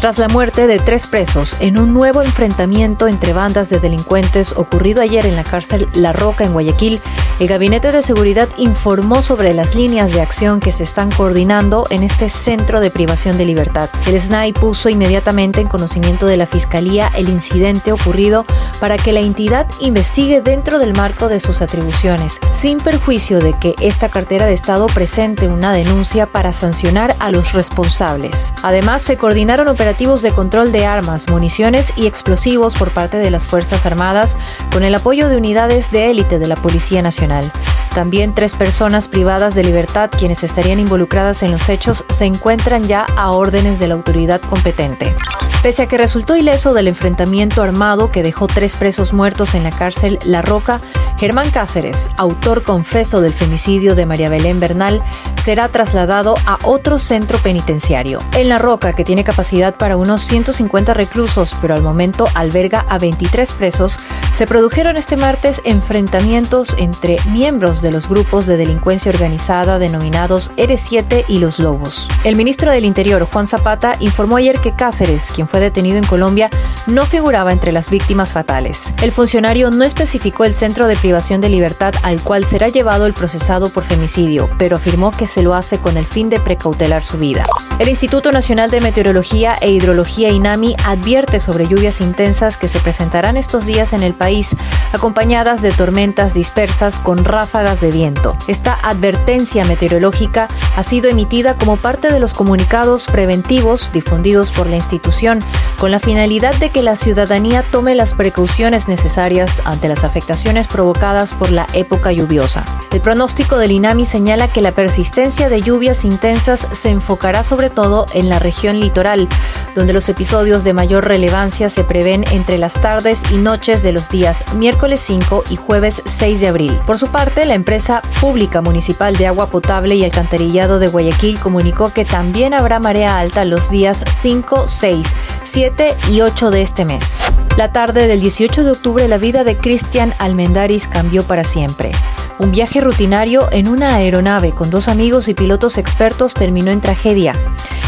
Tras la muerte de tres presos en un nuevo enfrentamiento entre bandas de delincuentes ocurrido ayer en la cárcel La Roca en Guayaquil, el Gabinete de Seguridad informó sobre las líneas de acción que se están coordinando en este centro de privación de libertad. El SNAI puso inmediatamente en conocimiento de la Fiscalía el incidente ocurrido para que la entidad investigue dentro del marco de sus atribuciones, sin perjuicio de que esta cartera de Estado presente una denuncia para sancionar a los responsables. Además, se coordinaron operaciones de control de armas, municiones y explosivos por parte de las Fuerzas Armadas con el apoyo de unidades de élite de la Policía Nacional. También tres personas privadas de libertad quienes estarían involucradas en los hechos se encuentran ya a órdenes de la autoridad competente. Pese a que resultó ileso del enfrentamiento armado que dejó tres presos muertos en la cárcel La Roca, Germán Cáceres, autor confeso del femicidio de María Belén Bernal, será trasladado a otro centro penitenciario. En La Roca, que tiene capacidad para unos 150 reclusos, pero al momento alberga a 23 presos, se produjeron este martes enfrentamientos entre miembros de los grupos de delincuencia organizada denominados R7 y Los Lobos. El ministro del Interior, Juan Zapata, informó ayer que Cáceres, quien fue detenido en Colombia, no figuraba entre las víctimas fatales. El funcionario no especificó el centro de privación de libertad al cual será llevado el procesado por femicidio, pero afirmó que se lo hace con el fin de precautelar su vida. El Instituto Nacional de Meteorología e Hidrología INAMI advierte sobre lluvias intensas que se presentarán estos días en el país, acompañadas de tormentas dispersas con ráfagas de viento. Esta advertencia meteorológica ha sido emitida como parte de los comunicados preventivos difundidos por la institución, con la finalidad de que la ciudadanía tome las precauciones necesarias ante las afectaciones provocadas por la época lluviosa. El pronóstico del INAMI señala que la persistencia de lluvias intensas se enfocará sobre todo en la región litoral, donde los episodios de mayor relevancia se prevén entre las tardes y noches de los días miércoles 5 y jueves 6 de abril. Por su parte, la empresa pública municipal de agua potable y alcantarillado de Guayaquil comunicó que también habrá marea alta los días 5, 6, 7 y 8 de este mes. La tarde del 18 de octubre la vida de Cristian Almendaris cambió para siempre. Un viaje rutinario en una aeronave con dos amigos y pilotos expertos terminó en tragedia.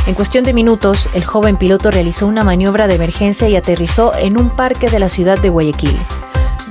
En cuestión de minutos, el joven piloto realizó una maniobra de emergencia y aterrizó en un parque de la ciudad de Guayaquil.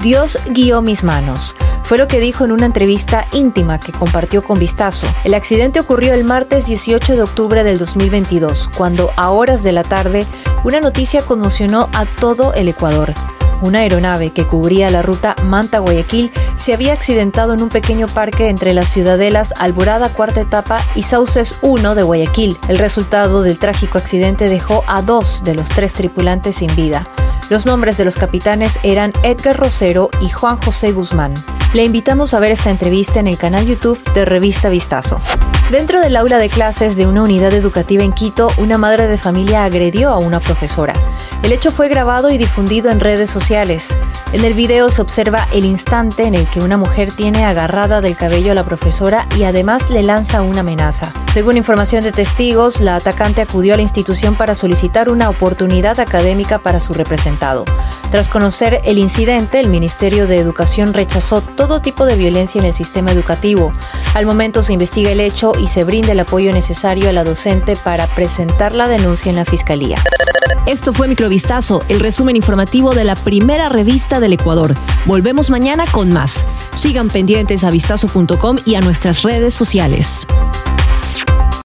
Dios guió mis manos. Fue lo que dijo en una entrevista íntima que compartió con Vistazo. El accidente ocurrió el martes 18 de octubre del 2022, cuando a horas de la tarde una noticia conmocionó a todo el Ecuador. Una aeronave que cubría la ruta Manta-Guayaquil se había accidentado en un pequeño parque entre las ciudadelas Alborada Cuarta Etapa y Sauces 1 de Guayaquil. El resultado del trágico accidente dejó a dos de los tres tripulantes sin vida. Los nombres de los capitanes eran Edgar Rosero y Juan José Guzmán. Le invitamos a ver esta entrevista en el canal YouTube de Revista Vistazo. Dentro del aula de clases de una unidad educativa en Quito, una madre de familia agredió a una profesora. El hecho fue grabado y difundido en redes sociales. En el video se observa el instante en el que una mujer tiene agarrada del cabello a la profesora y además le lanza una amenaza. Según información de testigos, la atacante acudió a la institución para solicitar una oportunidad académica para su representado. Tras conocer el incidente, el Ministerio de Educación rechazó todo tipo de violencia en el sistema educativo. Al momento se investiga el hecho y se brinda el apoyo necesario a la docente para presentar la denuncia en la Fiscalía. Esto fue Microvistazo, el resumen informativo de la primera revista del Ecuador. Volvemos mañana con más. Sigan pendientes a vistazo.com y a nuestras redes sociales.